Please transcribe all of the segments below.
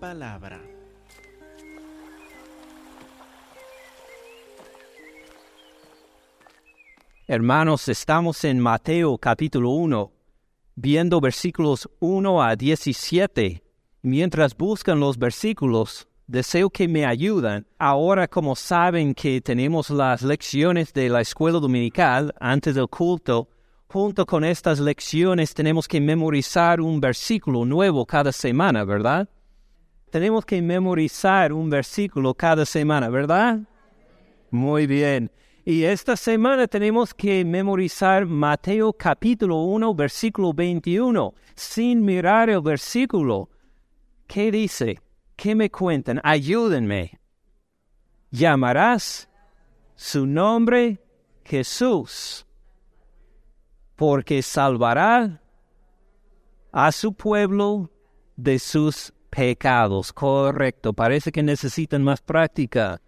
palabra. Hermanos, estamos en Mateo capítulo 1, viendo versículos 1 a 17. Mientras buscan los versículos, deseo que me ayuden. Ahora, como saben que tenemos las lecciones de la escuela dominical antes del culto, junto con estas lecciones tenemos que memorizar un versículo nuevo cada semana, ¿verdad? Tenemos que memorizar un versículo cada semana, ¿verdad? Muy bien. Y esta semana tenemos que memorizar Mateo capítulo 1, versículo 21, sin mirar el versículo. ¿Qué dice? ¿Qué me cuentan? Ayúdenme. Llamarás su nombre Jesús, porque salvará a su pueblo de sus pecados. Correcto, parece que necesitan más práctica.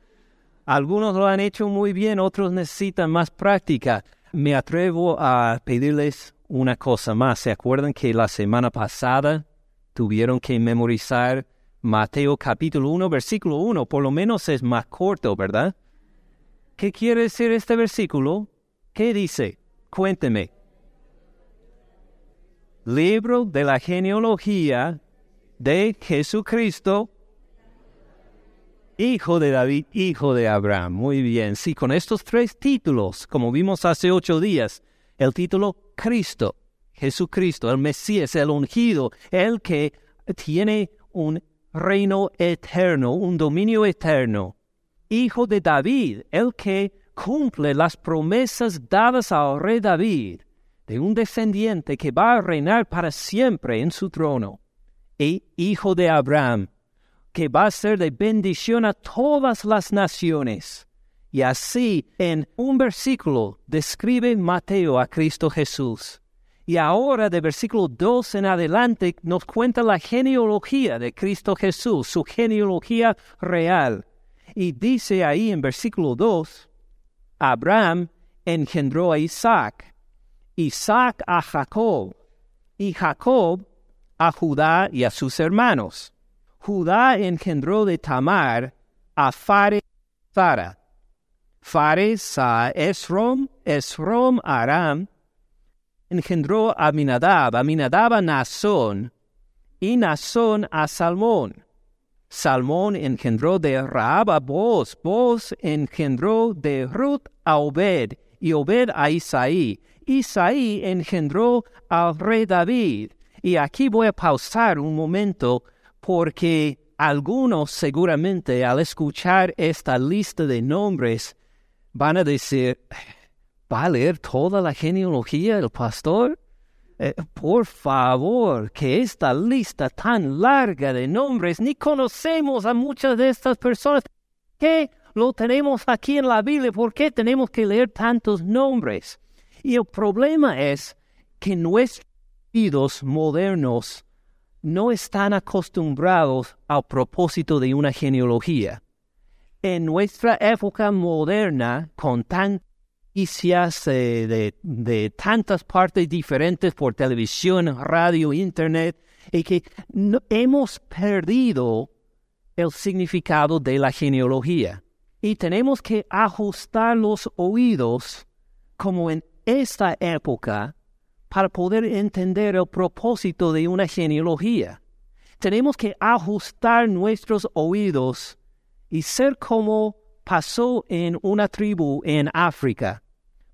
Algunos lo han hecho muy bien, otros necesitan más práctica. Me atrevo a pedirles una cosa más. ¿Se acuerdan que la semana pasada tuvieron que memorizar Mateo capítulo 1, versículo 1? Por lo menos es más corto, ¿verdad? ¿Qué quiere decir este versículo? ¿Qué dice? Cuénteme. Libro de la genealogía de Jesucristo, hijo de David, hijo de Abraham. Muy bien, sí, con estos tres títulos, como vimos hace ocho días, el título Cristo, Jesucristo, el Mesías, el ungido, el que tiene un reino eterno, un dominio eterno. Hijo de David, el que cumple las promesas dadas al rey David, de un descendiente que va a reinar para siempre en su trono. Hijo de Abraham, que va a ser de bendición a todas las naciones. Y así, en un versículo, describe Mateo a Cristo Jesús. Y ahora, de versículo 2 en adelante, nos cuenta la genealogía de Cristo Jesús, su genealogía real. Y dice ahí en versículo 2, Abraham engendró a Isaac, Isaac a Jacob, y Jacob a Judá y a sus hermanos. Judá engendró de Tamar a Fares Zara, Fares a Esrom, Esrom Aram, engendró a Aminadab, Aminadab a Nazón, y Nazón a Salmón. Salmón engendró de Raab a Boz, Boz engendró de Ruth a Obed, y Obed a Isaí. Isaí engendró al rey David. Y aquí voy a pausar un momento porque algunos seguramente al escuchar esta lista de nombres van a decir, ¿va a leer toda la genealogía el pastor? Eh, por favor, que esta lista tan larga de nombres, ni conocemos a muchas de estas personas. ¿Qué lo tenemos aquí en la Biblia? ¿Por qué tenemos que leer tantos nombres? Y el problema es que nuestros modernos no están acostumbrados al propósito de una genealogía. En nuestra época moderna, con tantas eh, de, de, tantas partes diferentes por televisión, radio, internet, y que hemos perdido el significado de la genealogía. Y tenemos que ajustar los oídos como en esta época para poder entender el propósito de una genealogía. Tenemos que ajustar nuestros oídos y ser como pasó en una tribu en África.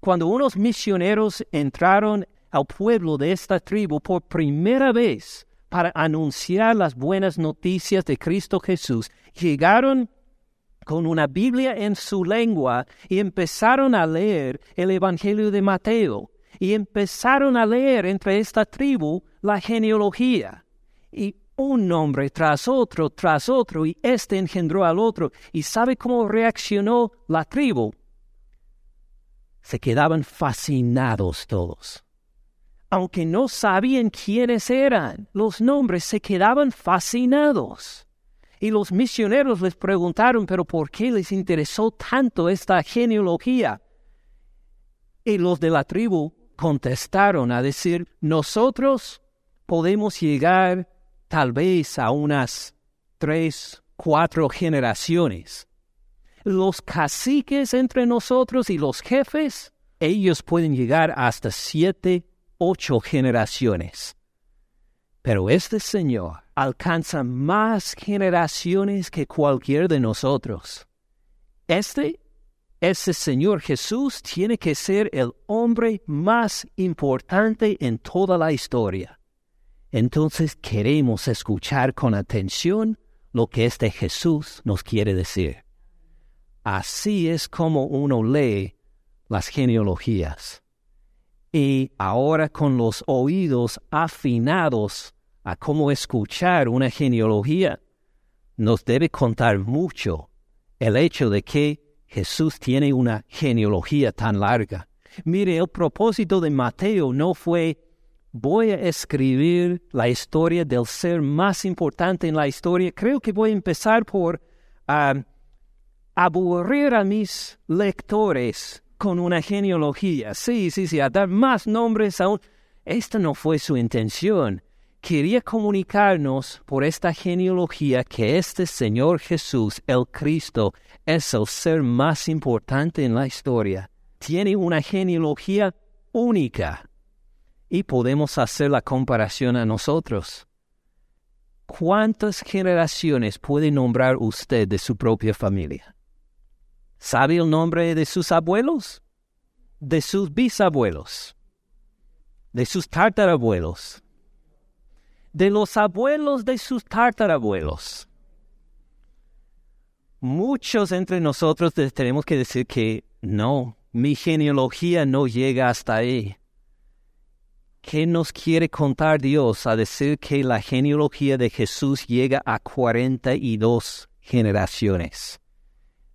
Cuando unos misioneros entraron al pueblo de esta tribu por primera vez para anunciar las buenas noticias de Cristo Jesús, llegaron con una Biblia en su lengua y empezaron a leer el Evangelio de Mateo y empezaron a leer entre esta tribu la genealogía. Y un nombre tras otro, tras otro, y este engendró al otro. ¿Y sabe cómo reaccionó la tribu? Se quedaban fascinados todos. Aunque no sabían quiénes eran, los nombres se quedaban fascinados. Y los misioneros les preguntaron, pero ¿por qué les interesó tanto esta genealogía? Y los de la tribu contestaron a decir, nosotros podemos llegar tal vez a unas tres, cuatro generaciones. Los caciques entre nosotros y los jefes, ellos pueden llegar hasta siete, ocho generaciones. Pero este Señor alcanza más generaciones que cualquier de nosotros. Este, ese Señor Jesús tiene que ser el hombre más importante en toda la historia. Entonces queremos escuchar con atención lo que este Jesús nos quiere decir. Así es como uno lee las genealogías. Y ahora con los oídos afinados a cómo escuchar una genealogía, nos debe contar mucho el hecho de que Jesús tiene una genealogía tan larga. Mire, el propósito de Mateo no fue voy a escribir la historia del ser más importante en la historia. Creo que voy a empezar por ah, aburrir a mis lectores con una genealogía. Sí, sí, sí, a dar más nombres aún. Esta no fue su intención quería comunicarnos por esta genealogía que este Señor Jesús, el Cristo, es el ser más importante en la historia. Tiene una genealogía única y podemos hacer la comparación a nosotros. ¿Cuántas generaciones puede nombrar usted de su propia familia? ¿Sabe el nombre de sus abuelos? ¿De sus bisabuelos? ¿De sus tartarabuelos? De los abuelos de sus tartarabuelos. Muchos entre nosotros tenemos que decir que no, mi genealogía no llega hasta ahí. ¿Qué nos quiere contar Dios a decir que la genealogía de Jesús llega a 42 generaciones?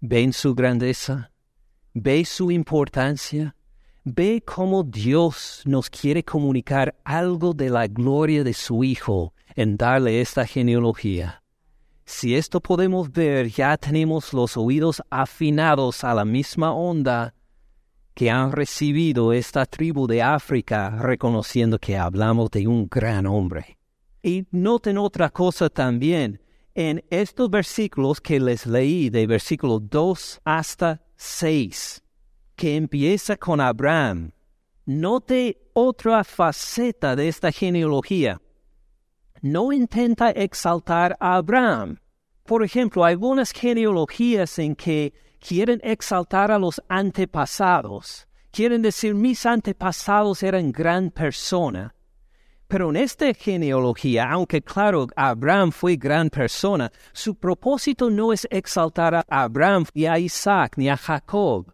¿Ven su grandeza? ¿Ve su importancia? Ve cómo Dios nos quiere comunicar algo de la gloria de su Hijo en darle esta genealogía. Si esto podemos ver, ya tenemos los oídos afinados a la misma onda que han recibido esta tribu de África, reconociendo que hablamos de un gran hombre. Y noten otra cosa también, en estos versículos que les leí, de versículo 2 hasta 6, que empieza con Abraham. Note otra faceta de esta genealogía. No intenta exaltar a Abraham. Por ejemplo, hay algunas genealogías en que quieren exaltar a los antepasados. Quieren decir, mis antepasados eran gran persona. Pero en esta genealogía, aunque claro, Abraham fue gran persona, su propósito no es exaltar a Abraham ni a Isaac ni a Jacob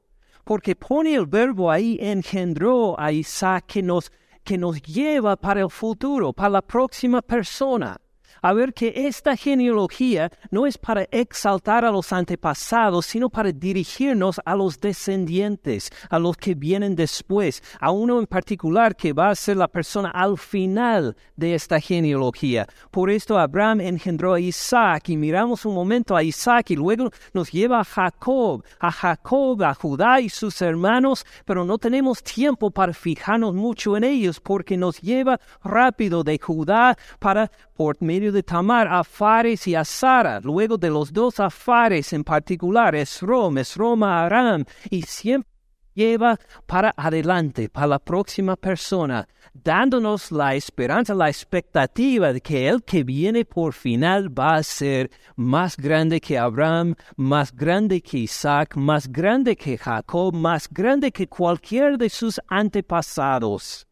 porque pone el verbo ahí, engendró a Isaac que nos, que nos lleva para el futuro, para la próxima persona a ver que esta genealogía no es para exaltar a los antepasados, sino para dirigirnos a los descendientes, a los que vienen después, a uno en particular que va a ser la persona al final de esta genealogía. Por esto Abraham engendró a Isaac y miramos un momento a Isaac y luego nos lleva a Jacob, a Jacob, a Judá y sus hermanos, pero no tenemos tiempo para fijarnos mucho en ellos porque nos lleva rápido de Judá para por medio de Tamar a Fares y a Sara, luego de los dos a Fares en particular, Esrom, Esrom a Aram, y siempre lleva para adelante, para la próxima persona, dándonos la esperanza, la expectativa de que el que viene por final va a ser más grande que Abraham, más grande que Isaac, más grande que Jacob, más grande que cualquier de sus antepasados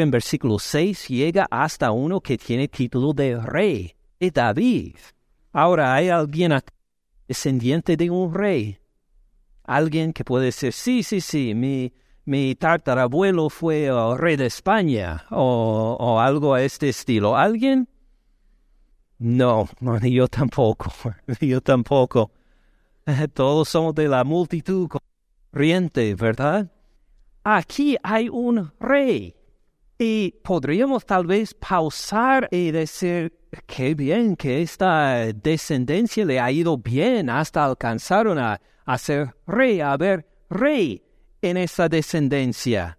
en versículo 6 llega hasta uno que tiene título de rey, de David. Ahora hay alguien descendiente de un rey. Alguien que puede decir, sí, sí, sí, mi, mi tartarabuelo fue rey de España o, o, algo a este estilo. ¿Alguien? No, no, yo tampoco, yo tampoco. Todos somos de la multitud corriente, ¿verdad? Aquí hay un rey y podríamos tal vez pausar y decir, qué bien que esta descendencia le ha ido bien hasta alcanzar a, ser rey, a ver rey en esa descendencia.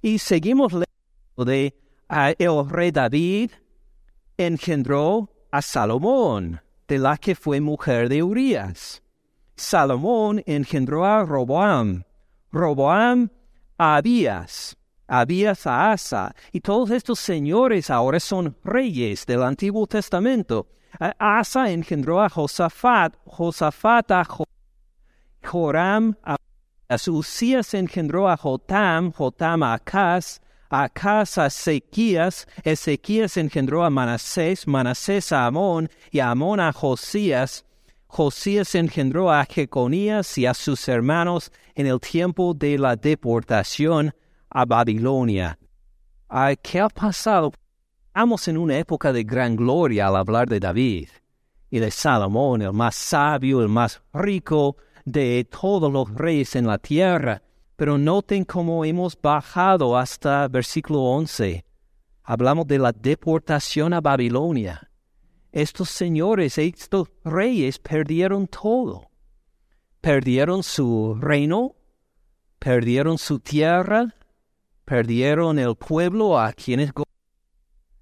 Y seguimos leyendo de el rey David engendró a Salomón. de la que fue mujer de Urías. Salomón engendró a Roboam, Roboam a Abías, Abías a y todos estos señores ahora son reyes del Antiguo Testamento. Asa engendró a Josafat, Josafat a Joram a Usías engendró a Jotam, Jotam a Acaz, Acaz a Ezequías, Ezequías engendró a Manasés, Manasés a Amón, y Amón a Josías. Josías engendró a Jeconías y a sus hermanos en el tiempo de la deportación a Babilonia. ¿Qué ha pasado? Estamos en una época de gran gloria al hablar de David y de Salomón, el más sabio, el más rico, de todos los reyes en la tierra. Pero noten cómo hemos bajado hasta versículo 11. Hablamos de la deportación a Babilonia. Estos señores, estos reyes perdieron todo. Perdieron su reino, perdieron su tierra, perdieron el pueblo a quienes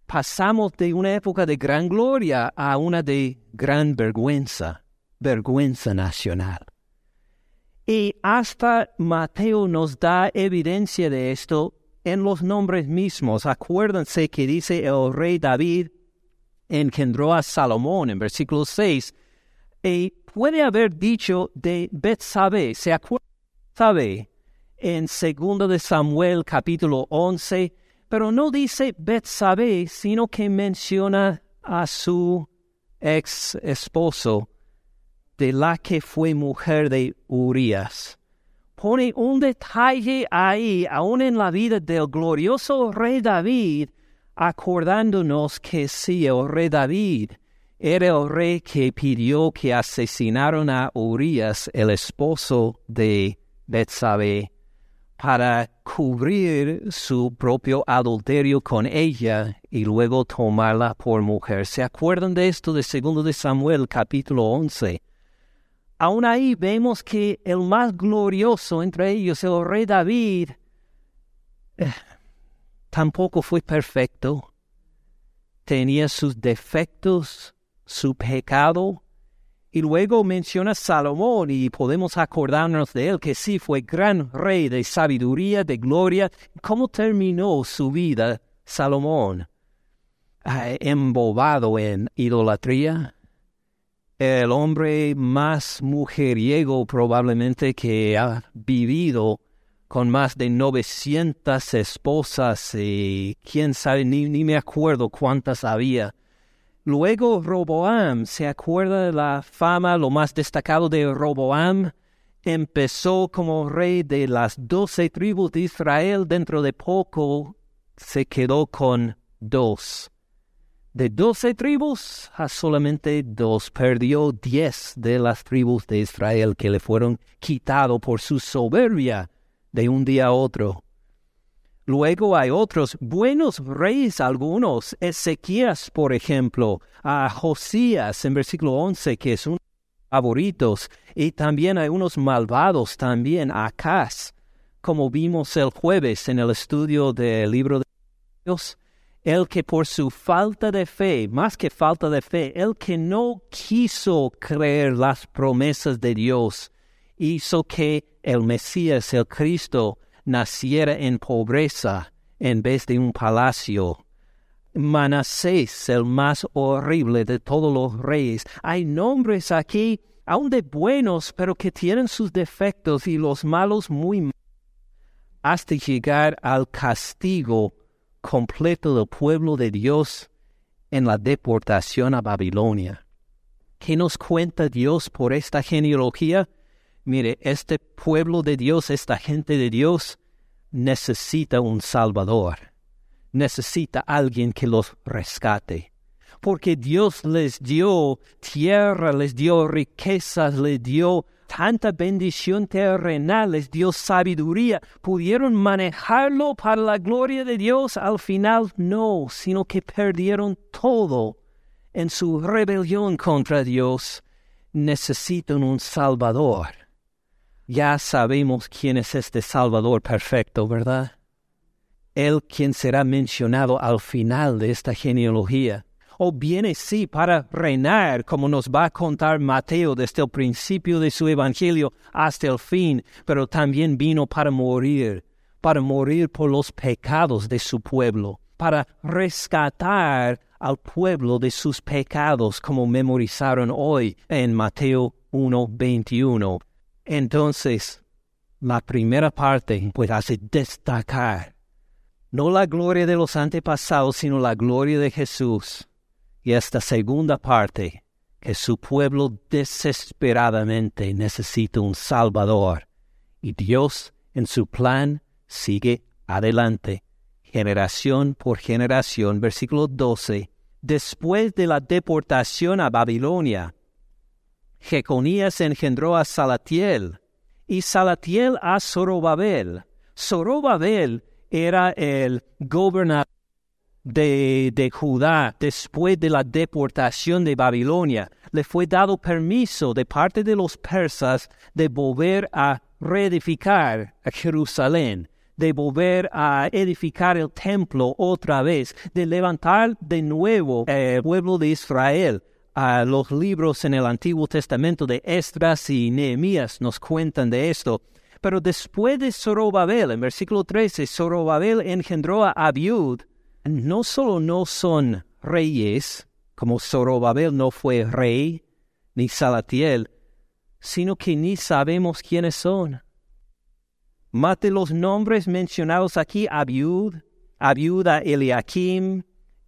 pasamos de una época de gran gloria a una de gran vergüenza, vergüenza nacional. Y hasta Mateo nos da evidencia de esto en los nombres mismos. Acuérdense que dice el rey David engendró a Salomón en versículo 6. Y puede haber dicho de Betsabé. ¿Se acuerda de en segundo de Samuel capítulo 11? Pero no dice Betsabé, sino que menciona a su ex esposo de la que fue mujer de Urias. Pone un detalle ahí, aún en la vida del glorioso rey David, acordándonos que sí, el rey David era el rey que pidió que asesinaron a Urias, el esposo de Betsabé, para cubrir su propio adulterio con ella y luego tomarla por mujer. ¿Se acuerdan de esto de 2 de Samuel capítulo 11? aún ahí vemos que el más glorioso entre ellos, el rey David, eh, tampoco fue perfecto. Tenía sus defectos, su pecado. Y luego menciona Salomón y podemos acordarnos de él que sí fue gran rey de sabiduría, de gloria. ¿Cómo terminó su vida Salomón? Ah, embobado en idolatría, el hombre más mujeriego probablemente que ha vivido con más de 900 esposas y quién sabe, ni, ni, me acuerdo cuántas había. Luego Roboam, ¿se acuerda de la fama, lo más destacado de Roboam? Empezó como rey de las doce tribus de Israel, dentro de poco se quedó con dos. De doce tribus a solamente dos perdió diez de las tribus de Israel que le fueron quitado por su soberbia de un día a otro. Luego hay otros buenos reyes algunos, Ezequías, por ejemplo, a Josías en versículo 11, que es un favoritos, y también hay unos malvados también, Acaz, como vimos el jueves en el estudio del libro de Dios el que por su falta de fe, más que falta de fe, el que no quiso creer las promesas de Dios, hizo que el Mesías, el Cristo, naciera en pobreza en vez de un palacio. Manasés, el más horrible de todos los reyes. Hay nombres aquí, aun de buenos, pero que tienen sus defectos y los malos muy malos, hasta llegar al castigo completo del pueblo de Dios en la deportación a Babilonia. ¿Qué nos cuenta Dios por esta genealogía? Mire, este pueblo de Dios, esta gente de Dios, necesita un Salvador, necesita alguien que los rescate, porque Dios les dio tierra, les dio riquezas, les dio tanta bendición terrenal, les dio sabiduría, pudieron manejarlo para la gloria de Dios, al final no, sino que perdieron todo en su rebelión contra Dios. Necesitan un Salvador. Ya sabemos quién es este Salvador perfecto, ¿verdad? Él quien será mencionado al final de esta genealogía. o viene sí para reinar, como nos va a contar Mateo desde el principio de su evangelio hasta el fin, pero también vino para morir, para morir por los pecados de su pueblo, para rescatar al pueblo de sus pecados, como memorizaron hoy en Mateo 1:21. Entonces, la primera parte pues hace destacar no la gloria de los antepasados, sino la gloria de Jesús. Y esta segunda parte, que su pueblo desesperadamente necesita un Salvador. Y Dios, en su plan, sigue adelante, generación por generación. Versículo 12. Después de la deportación a Babilonia, Jeconías engendró a Salatiel, y Salatiel a Zorobabel. Zorobabel era el gobernador de, Judá después de la deportación de Babilonia. Le fue dado permiso de parte de los persas de volver a reedificar Jerusalén, de volver a edificar el templo otra vez, de levantar de nuevo el pueblo de Israel. A los libros en el Antiguo Testamento de Esdras y Nehemías nos cuentan de esto. Pero después de Zorobabel, en versículo 13, Zorobabel engendró a Abiud. No solo no son reyes, como Zorobabel no fue rey, ni Salatiel, sino que ni sabemos quiénes son. Mate los nombres mencionados aquí, Abiud, Abiud a Eliakim,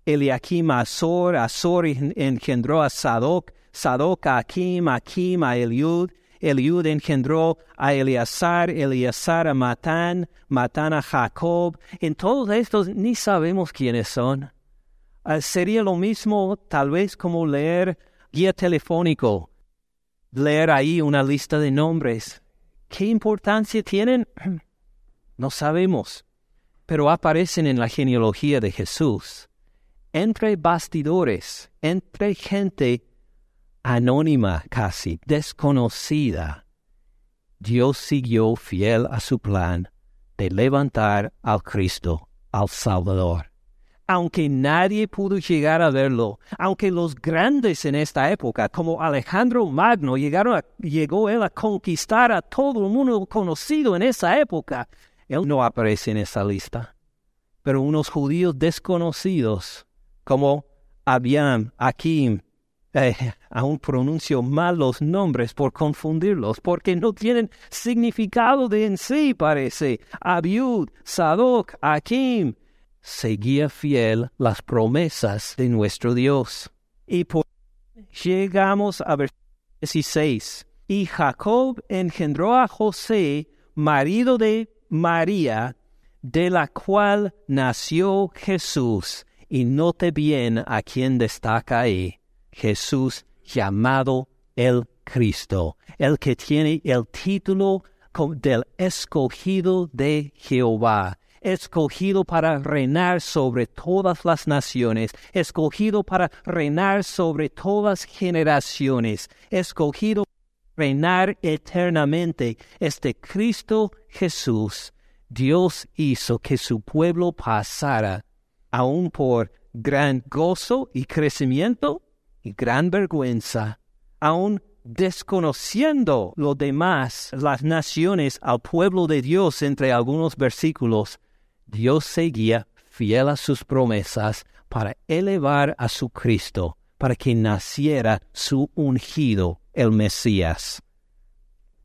Eliakim a Azor, Azor engendró a Sadoc, Sadoc a Akim, Akim a Eliud, Eliud engendró a Eleazar, Eleazar a Matán, Matán a Jacob. En todos estos ni sabemos quiénes son. Ah, sería lo mismo tal vez como leer guía telefónico, leer ahí una lista de nombres. ¿Qué importancia tienen? No sabemos, pero aparecen en la genealogía de Jesús, entre bastidores, entre gente anónima casi, desconocida, Dios siguió fiel a su plan de levantar al Cristo, al Salvador. Aunque nadie pudo llegar a verlo, aunque los grandes en esta época, como Alejandro Magno, llegaron llegó él a conquistar a todo el mundo conocido en esa época, él no aparece en esa lista. Pero unos judíos desconocidos, como Abiam, Akim, eh, aún pronuncio mal los nombres por confundirlos, porque no tienen significado de en sí, parece. Abiud, Sadoc, Akim. Seguía fiel las promesas de nuestro Dios. Y por llegamos a versículo 16. Y Jacob engendró a José, marido de María, de la cual nació Jesús. Y note bien a quien destaca ahí Jesús llamado el Cristo, el que tiene el título del escogido de Jehová, escogido para reinar sobre todas las naciones, escogido para reinar sobre todas generaciones, escogido para reinar eternamente. Este Cristo Jesús, Dios hizo que su pueblo pasara, aún por gran gozo y crecimiento, y gran vergüenza, aun desconociendo lo demás, las naciones al pueblo de Dios entre algunos versículos, Dios seguía fiel a sus promesas para elevar a su Cristo, para que naciera su ungido, el Mesías.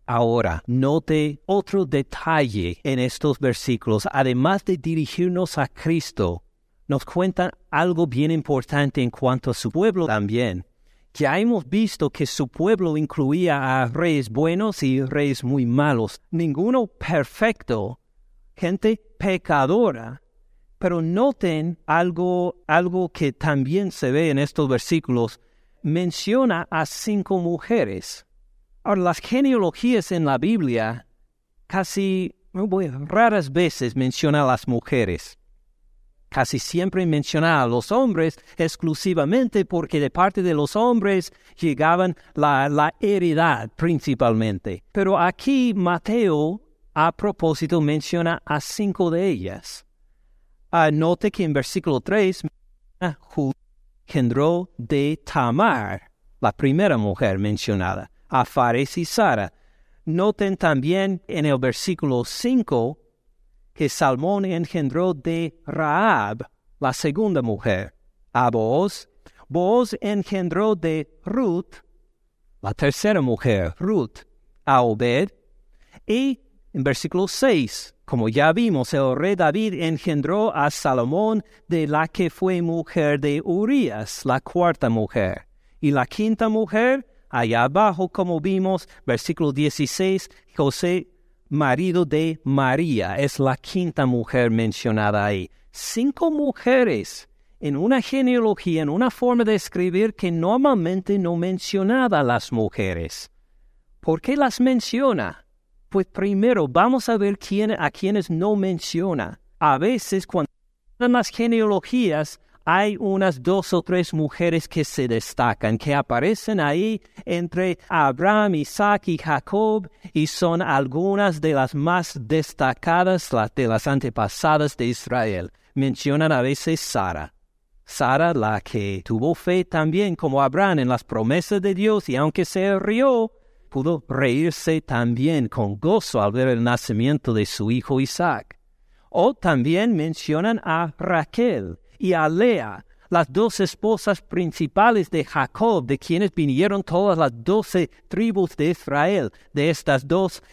Ahora, note otro detalle en estos versículos, además de dirigirnos a Cristo, nos cuentan algo bien importante en cuanto a su pueblo también. Ya hemos visto que su pueblo incluía a reyes buenos y reyes muy malos, ninguno perfecto, gente pecadora. Pero noten algo, algo que también se ve en estos versículos. Menciona a cinco mujeres. Ahora, las genealogías en la Biblia casi raras veces mencionan a las mujeres casi siempre menciona a los hombres exclusivamente porque de parte de los hombres llegaban la, heredad principalmente. Pero aquí Mateo a propósito menciona a cinco de ellas. Anote que en versículo 3 engendró de Tamar, la primera mujer mencionada, a Fares y Sara. Noten también en el versículo 5 que Salmón engendró de Raab, la segunda mujer, a Boaz. Boaz engendró de Ruth, la tercera mujer, Ruth, a Obed. Y en versículo 6, como ya vimos, el rey David engendró a Salomón de la que fue mujer de Urías, la cuarta mujer. Y la quinta mujer, allá abajo, como vimos, versículo 16, José, marido de María, es la quinta mujer mencionada ahí. Cinco mujeres en una genealogía, en una forma de escribir que normalmente no mencionaba a las mujeres. ¿Por qué las menciona? Pues primero vamos a ver quién, a quienes no menciona. A veces cuando las genealogías hay unas dos o tres mujeres que se destacan, que aparecen ahí entre Abraham, Isaac y Jacob, y son algunas de las más destacadas de las antepasadas de Israel. Mencionan a veces Sara. Sara, la que tuvo fe también como Abraham en las promesas de Dios, y aunque se rió, pudo reírse también con gozo al ver el nacimiento de su hijo Isaac. O también mencionan a Raquel y a Lea, las dos esposas principales de Jacob, de quienes vinieron todas las doce tribus de Israel, de estas dos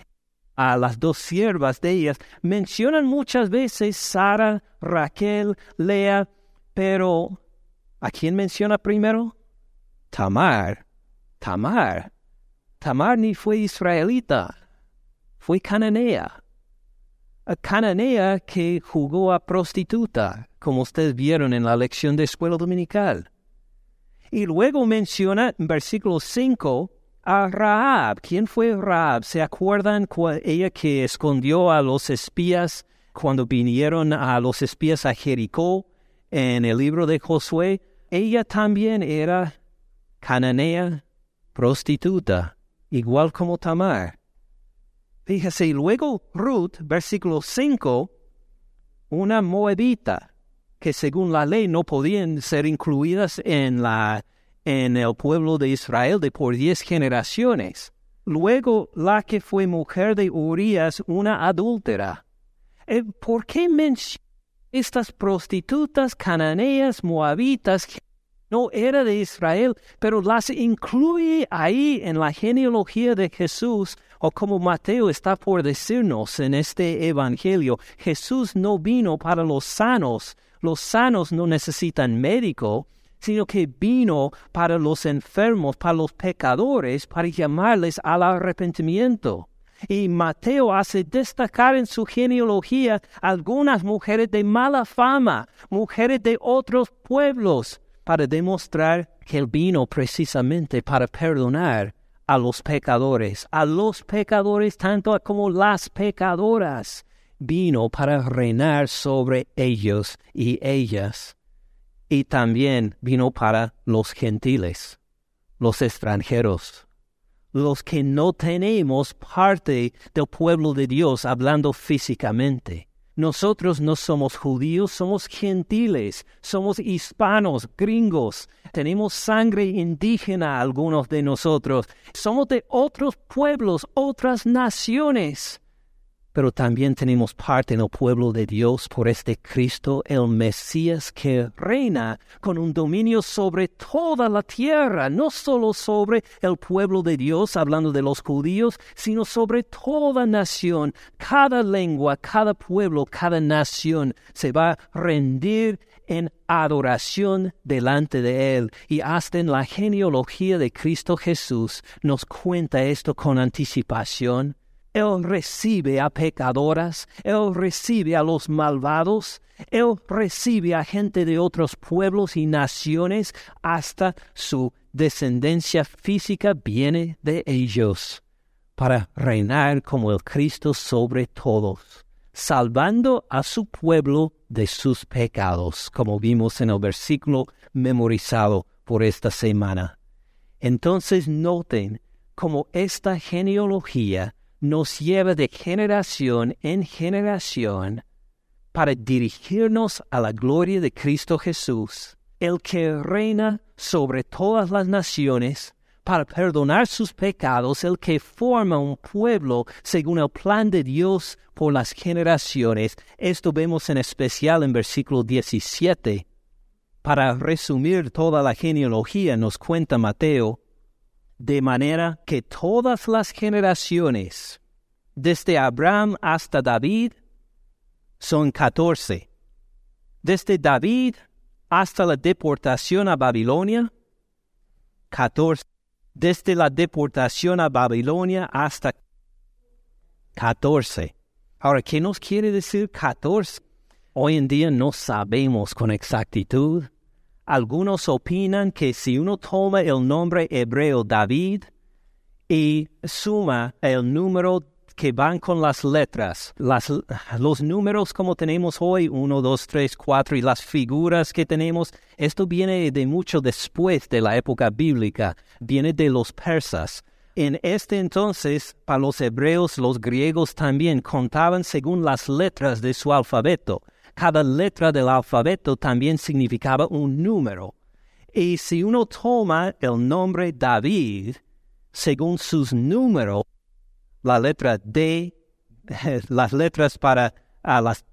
a las dos siervas de ellas, mencionan muchas veces Sara, Raquel, Lea, pero ¿a quién menciona primero? Tamar. Tamar. Tamar ni fue israelita, fue cananea. Cananea que jugó a prostituta, como ustedes vieron en la lección de escuela dominical. Y luego menciona en versículo 5 a Raab. ¿Quién fue Raab? ¿Se acuerdan ella que escondió a los espías cuando vinieron a los espías a Jericó en el libro de Josué? Ella también era cananea, prostituta igual como Tamar. Fíjese, y luego Ruth, versículo 5, una moabita, que según la ley no podían ser incluidas en, la, en el pueblo de Israel de por diez generaciones. Luego la que fue mujer de Urias, una adúltera. Eh, ¿Por qué menciona estas prostitutas cananeas moabitas no era de Israel, pero las incluye ahí en la genealogía de Jesús, o como Mateo está por decirnos en este Evangelio, Jesús no vino para los sanos, los sanos no necesitan médico, sino que vino para los enfermos, para los pecadores, para llamarles al arrepentimiento. Y Mateo hace destacar en su genealogía algunas mujeres de mala fama, mujeres de otros pueblos, para demostrar que Él vino precisamente para perdonar a los pecadores, a los pecadores tanto como las pecadoras. Vino para reinar sobre ellos y ellas. Y también vino para los gentiles, los extranjeros, los que no tenemos parte del pueblo de Dios hablando físicamente. Nosotros no somos judíos, somos gentiles, somos hispanos, gringos, tenemos sangre indígena algunos de nosotros, somos de otros pueblos, otras naciones pero también tenemos parte en el pueblo de Dios por este Cristo, el Mesías que reina con un dominio sobre toda la tierra, no solo sobre el pueblo de Dios, hablando de los judíos, sino sobre toda nación, cada lengua, cada pueblo, cada nación se va a rendir en adoración delante de Él. Y hasta en la genealogía de Cristo Jesús nos cuenta esto con anticipación él recibe a pecadoras, Él recibe a los malvados, Él recibe a gente de otros pueblos y naciones, hasta su descendencia física viene de ellos, para reinar como el Cristo sobre todos, salvando a su pueblo de sus pecados, como vimos en el versículo memorizado por esta semana. Entonces noten cómo esta genealogía nos lleva de generación en generación para dirigirnos a la gloria de Cristo Jesús, el que reina sobre todas las naciones, para perdonar sus pecados, el que forma un pueblo según el plan de Dios por las generaciones. Esto vemos en especial en versículo 17. Para resumir toda la genealogía, nos cuenta Mateo, de manera que todas las generaciones, desde Abraham hasta David, son catorce. Desde David hasta la deportación a Babilonia, catorce. Desde la deportación a Babilonia hasta catorce. Ahora, ¿qué nos quiere decir catorce? Hoy en día no sabemos con exactitud. Algunos opinan que si uno toma el nombre hebreo David y suma el número que van con las letras, los números como tenemos hoy, 1, 2, 3, 4, y las figuras que tenemos, esto viene de mucho después de la época bíblica, viene de los persas. En este entonces, para los hebreos, los griegos también contaban según las letras de su alfabeto. Cada letra del alfabeto también significaba un número. Y si uno toma el nombre David, según sus números, la letra D, las letras para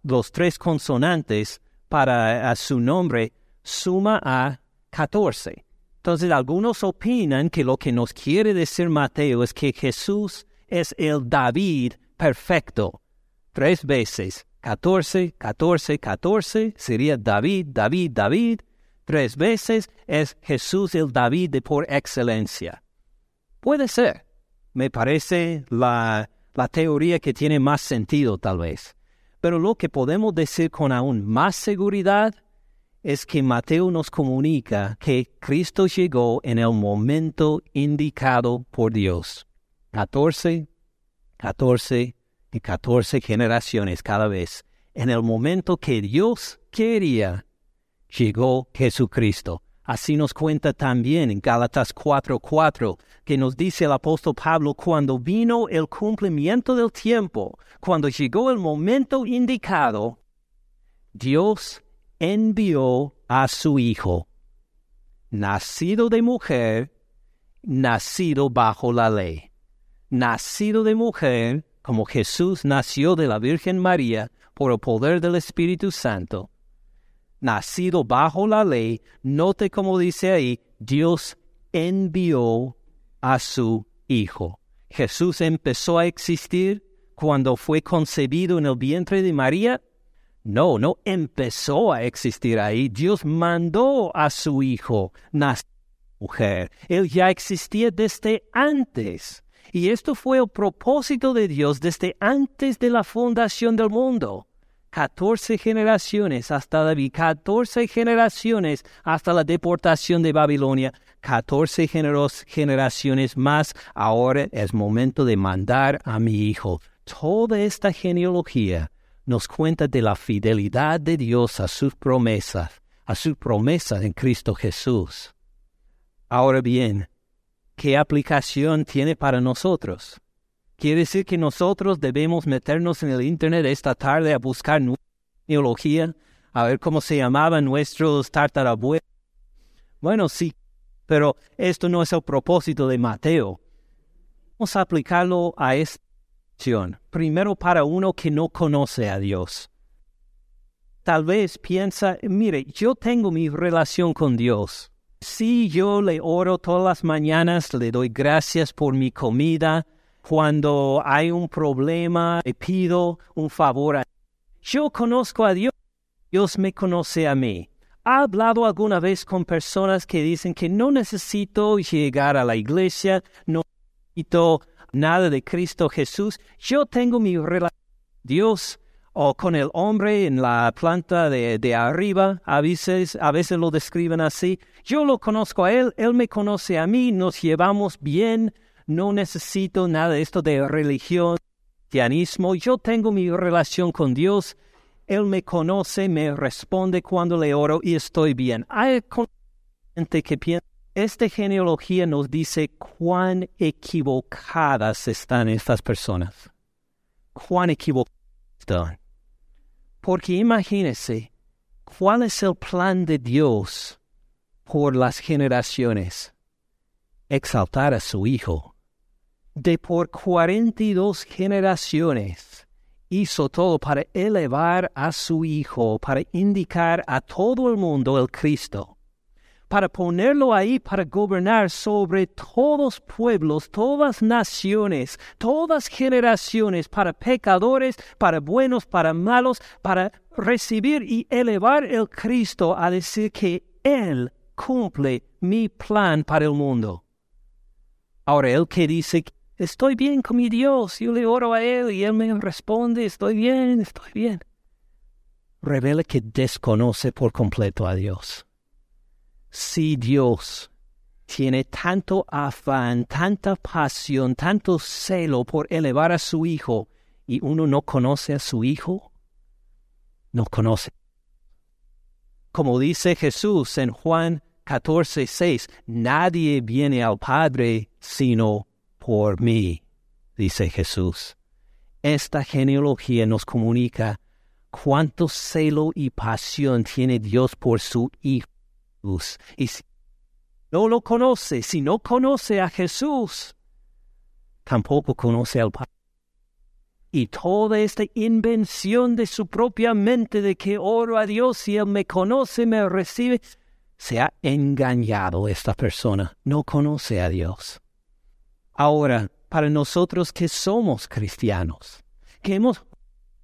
los tres consonantes para su nombre, suma a 14. Entonces algunos opinan que lo que nos quiere decir Mateo es que Jesús es el David perfecto. Tres veces, 14, 14, 14, sería David, David, David. Tres veces es Jesús el David de por excelencia. Puede ser me parece la, la teoría que tiene más sentido tal vez. Pero lo que podemos decir con aún más seguridad es que Mateo nos comunica que Cristo llegó en el momento indicado por Dios. 14, 14 y 14 generaciones cada vez. En el momento que Dios quería, llegó Jesucristo. Así nos cuenta también en Gálatas 4:4, que nos dice el apóstol Pablo, cuando vino el cumplimiento del tiempo, cuando llegó el momento indicado, Dios envió a su Hijo, nacido de mujer, nacido bajo la ley, nacido de mujer, como Jesús nació de la Virgen María por el poder del Espíritu Santo, nacido bajo la ley, note como dice ahí, Dios envió a su Hijo. Jesús empezó a existir cuando fue concebido en el vientre de María. No, no empezó a existir ahí. Dios mandó a su Hijo nacer mujer. Él ya existía desde antes. Y esto fue el propósito de Dios desde antes de la fundación del mundo. 14 generaciones hasta David, 14 generaciones hasta la deportación de Babilonia, 14 generaciones más. Ahora es momento de mandar a mi hijo. Toda esta genealogía nos cuenta de la fidelidad de Dios a sus promesas, a sus promesas en Cristo Jesús. Ahora bien, ¿qué aplicación tiene para nosotros? Quiere decir que nosotros debemos meternos en el Internet esta tarde a buscar neología, a ver cómo se llamaban nuestros tartarabuelos. Bueno, sí, pero esto no es el propósito de Mateo. Vamos a aplicarlo a esta situación. Primero para uno que no conoce a Dios. Tal vez piensa, mire, yo tengo mi relación con Dios. Si yo le oro todas las mañanas, le doy gracias por mi comida, cuando hay un problema, le pido un favor a Yo conozco a Dios, Dios me conoce a mí. ¿Ha hablado alguna vez con personas que dicen que no necesito llegar a la iglesia, no necesito nada de Cristo Jesús? Yo tengo mi relación con Dios o con el hombre en la planta de, de, arriba, a veces, a veces lo describen así. Yo lo conozco a él, él me conoce a mí, nos llevamos bien, no necesito nada de esto de religión, cristianismo, yo tengo mi relación con Dios, Él me conoce, me responde cuando le oro y estoy bien. Hay gente que piensa, esta genealogía nos dice cuán equivocadas están estas personas, cuán equivocadas están. Porque imagínense, ¿cuál es el plan de Dios por las generaciones, exaltar a su Hijo. De por cuarenta y dos generaciones hizo todo para elevar a su Hijo, para indicar a todo el mundo el Cristo para ponerlo ahí para gobernar sobre todos pueblos, todas naciones, todas generaciones, para pecadores, para buenos, para malos, para recibir y elevar el Cristo a decir que Él cumple mi plan para el mundo. Ahora, Él que dice, estoy bien con mi Dios, yo le oro a Él y Él me responde, estoy bien, estoy bien. Revela que desconoce por completo a Dios si Dios tiene tanto afán, tanta pasión, tanto celo por elevar a su Hijo y uno no conoce a su Hijo, no conoce. Como dice Jesús en Juan 14, 6, nadie viene al Padre sino por mí, dice Jesús. Esta genealogía nos comunica cuánto celo y pasión tiene Dios por su Hijo y si no lo conoce, si no conoce a Jesús, tampoco conoce al Padre. Y toda esta invención de su propia mente de que oro a Dios y Él me conoce, me recibe, se ha engañado esta persona, no conoce a Dios. Ahora, para nosotros que somos cristianos, que hemos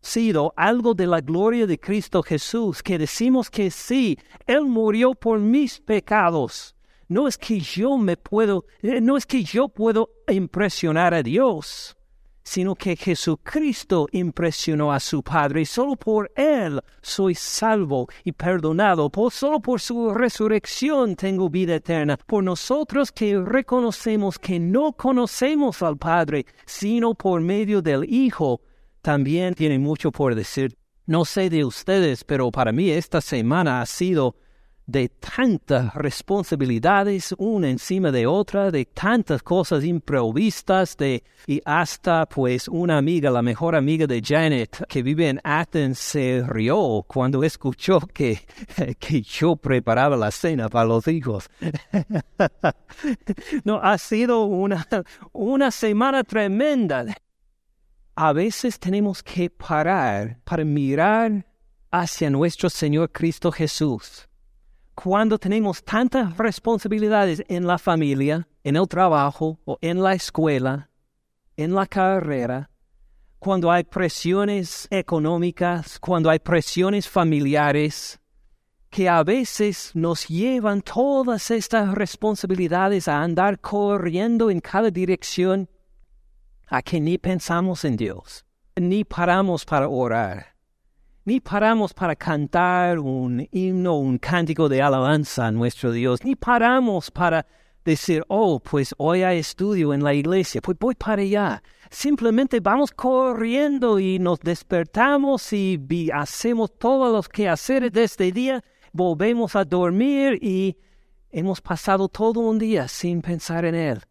sido algo de la gloria de Cristo Jesús, que decimos que sí, Él murió por mis pecados. No es que yo me puedo, eh, no es que yo puedo impresionar a Dios, sino que Jesucristo impresionó a su Padre solo por Él soy salvo y perdonado, por, solo por su resurrección tengo vida eterna. Por nosotros que reconocemos que no conocemos al Padre, sino por medio del Hijo, también tiene mucho por decir. No sé de ustedes, pero para mí esta semana ha sido de tantas responsabilidades una encima de otra, de tantas cosas improvistas, de y hasta pues una amiga, la mejor amiga de Janet, que vive en Athens, se rió cuando escuchó que, que yo preparaba la cena para los hijos. no, ha sido una, una semana tremenda a veces tenemos que parar para mirar hacia nuestro Señor Cristo Jesús. Cuando tenemos tantas responsabilidades en la familia, en el trabajo o en la escuela, en la carrera, cuando hay presiones económicas, cuando hay presiones familiares, que a veces nos llevan todas estas responsabilidades a andar corriendo en cada dirección a que ni pensamos en Dios, ni paramos para orar, ni paramos para cantar un himno, un cántico de alabanza a nuestro Dios, ni paramos para decir, oh, pues hoy hay estudio en la iglesia, pues voy para allá. Simplemente vamos corriendo y nos despertamos y hacemos todos los quehaceres de este día, volvemos a dormir y hemos pasado todo un día sin pensar en Él.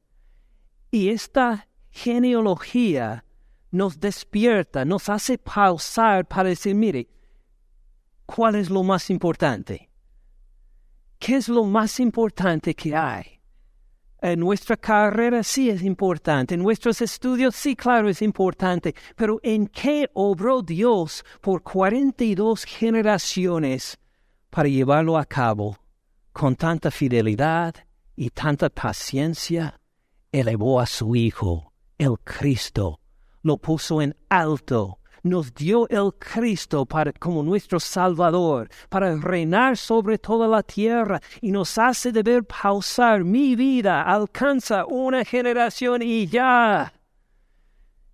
Y esta genealogía nos despierta, nos hace pausar para decir, mire, ¿cuál es lo más importante? ¿Qué es lo más importante que hay? En nuestra carrera sí es importante, en nuestros estudios sí, claro, es importante, pero ¿en qué obró Dios por 42 generaciones para llevarlo a cabo con tanta fidelidad y tanta paciencia? Elevó a su Hijo el Cristo, lo puso en alto, nos dio el Cristo para, como nuestro Salvador, para reinar sobre toda la tierra y nos hace deber pausar. Mi vida alcanza una generación y ya.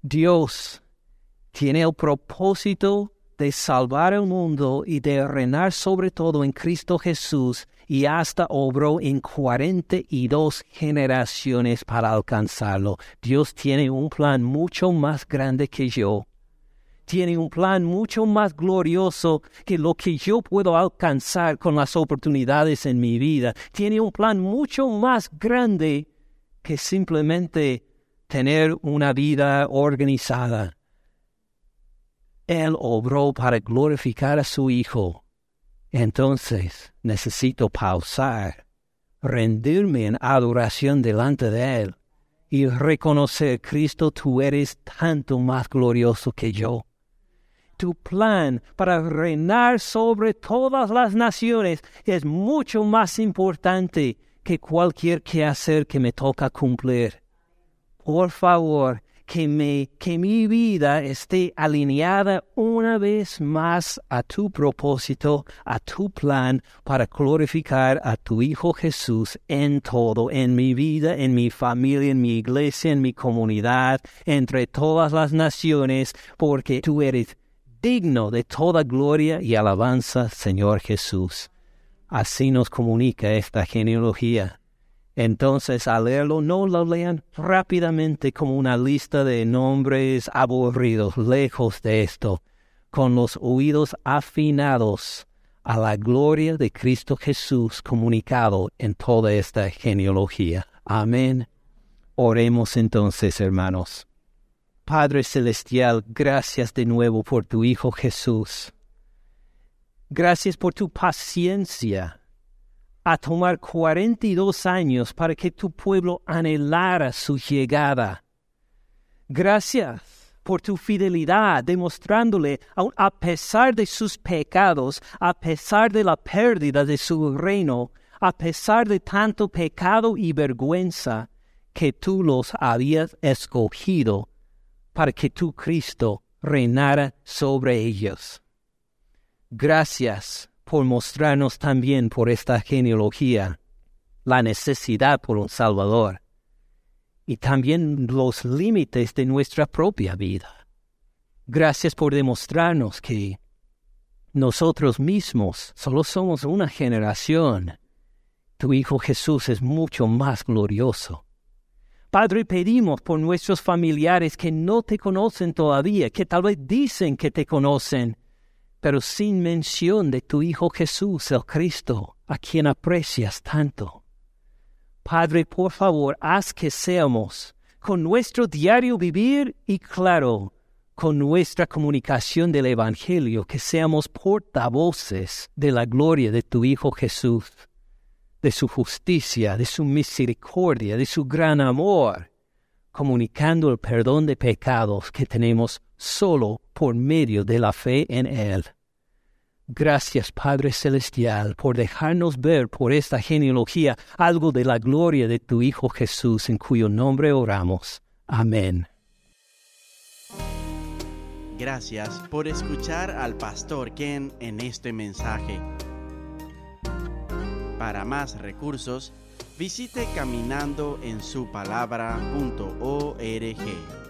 Dios tiene el propósito de salvar el mundo y de reinar sobre todo en Cristo Jesús y hasta obró en cuarenta y dos generaciones para alcanzarlo. Dios tiene un plan mucho más grande que yo. Tiene un plan mucho más glorioso que lo que yo puedo alcanzar con las oportunidades en mi vida. Tiene un plan mucho más grande que simplemente tener una vida organizada. Él obró para glorificar a su Hijo entonces necesito pausar rendirme en adoración delante de Él y reconocer, Cristo, tú eres tanto más glorioso que yo. Tu plan para reinar sobre todas las naciones es mucho más importante que cualquier quehacer que me toca cumplir. Por favor, que, me, que mi vida esté alineada una vez más a tu propósito, a tu plan para glorificar a tu Hijo Jesús en todo, en mi vida, en mi familia, en mi iglesia, en mi comunidad, entre todas las naciones, porque tú eres digno de toda gloria y alabanza, Señor Jesús. Así nos comunica esta genealogía. Entonces, al leerlo, no lo lean rápidamente como una lista de nombres aburridos, lejos de esto, con los oídos afinados a la gloria de Cristo Jesús comunicado en toda esta genealogía. Amén. Oremos entonces, hermanos. Padre Celestial, gracias de nuevo por tu Hijo Jesús. Gracias por tu paciencia a tomar cuarenta y dos años para que tu pueblo anhelara su llegada. Gracias por tu fidelidad, demostrándole, a pesar de sus pecados, a pesar de la pérdida de su reino, a pesar de tanto pecado y vergüenza, que tú los habías escogido para que tu Cristo reinara sobre ellos. Gracias por mostrarnos también por esta genealogía la necesidad por un Salvador y también los límites de nuestra propia vida. Gracias por demostrarnos que nosotros mismos solo somos una generación. Tu Hijo Jesús es mucho más glorioso. Padre, pedimos por nuestros familiares que no te conocen todavía, que tal vez dicen que te conocen, pero sin mención de tu Hijo Jesús, el Cristo, a quien aprecias tanto. Padre, por favor, haz que seamos, con nuestro diario vivir y claro, con nuestra comunicación del Evangelio, que seamos portavoces de la gloria de tu Hijo Jesús, de su justicia, de su misericordia, de su gran amor, comunicando el perdón de pecados que tenemos solo por medio de la fe en Él. Gracias Padre Celestial por dejarnos ver por esta genealogía algo de la gloria de tu Hijo Jesús en cuyo nombre oramos. Amén. Gracias por escuchar al pastor Ken en este mensaje. Para más recursos, visite caminandoensupalabra.org.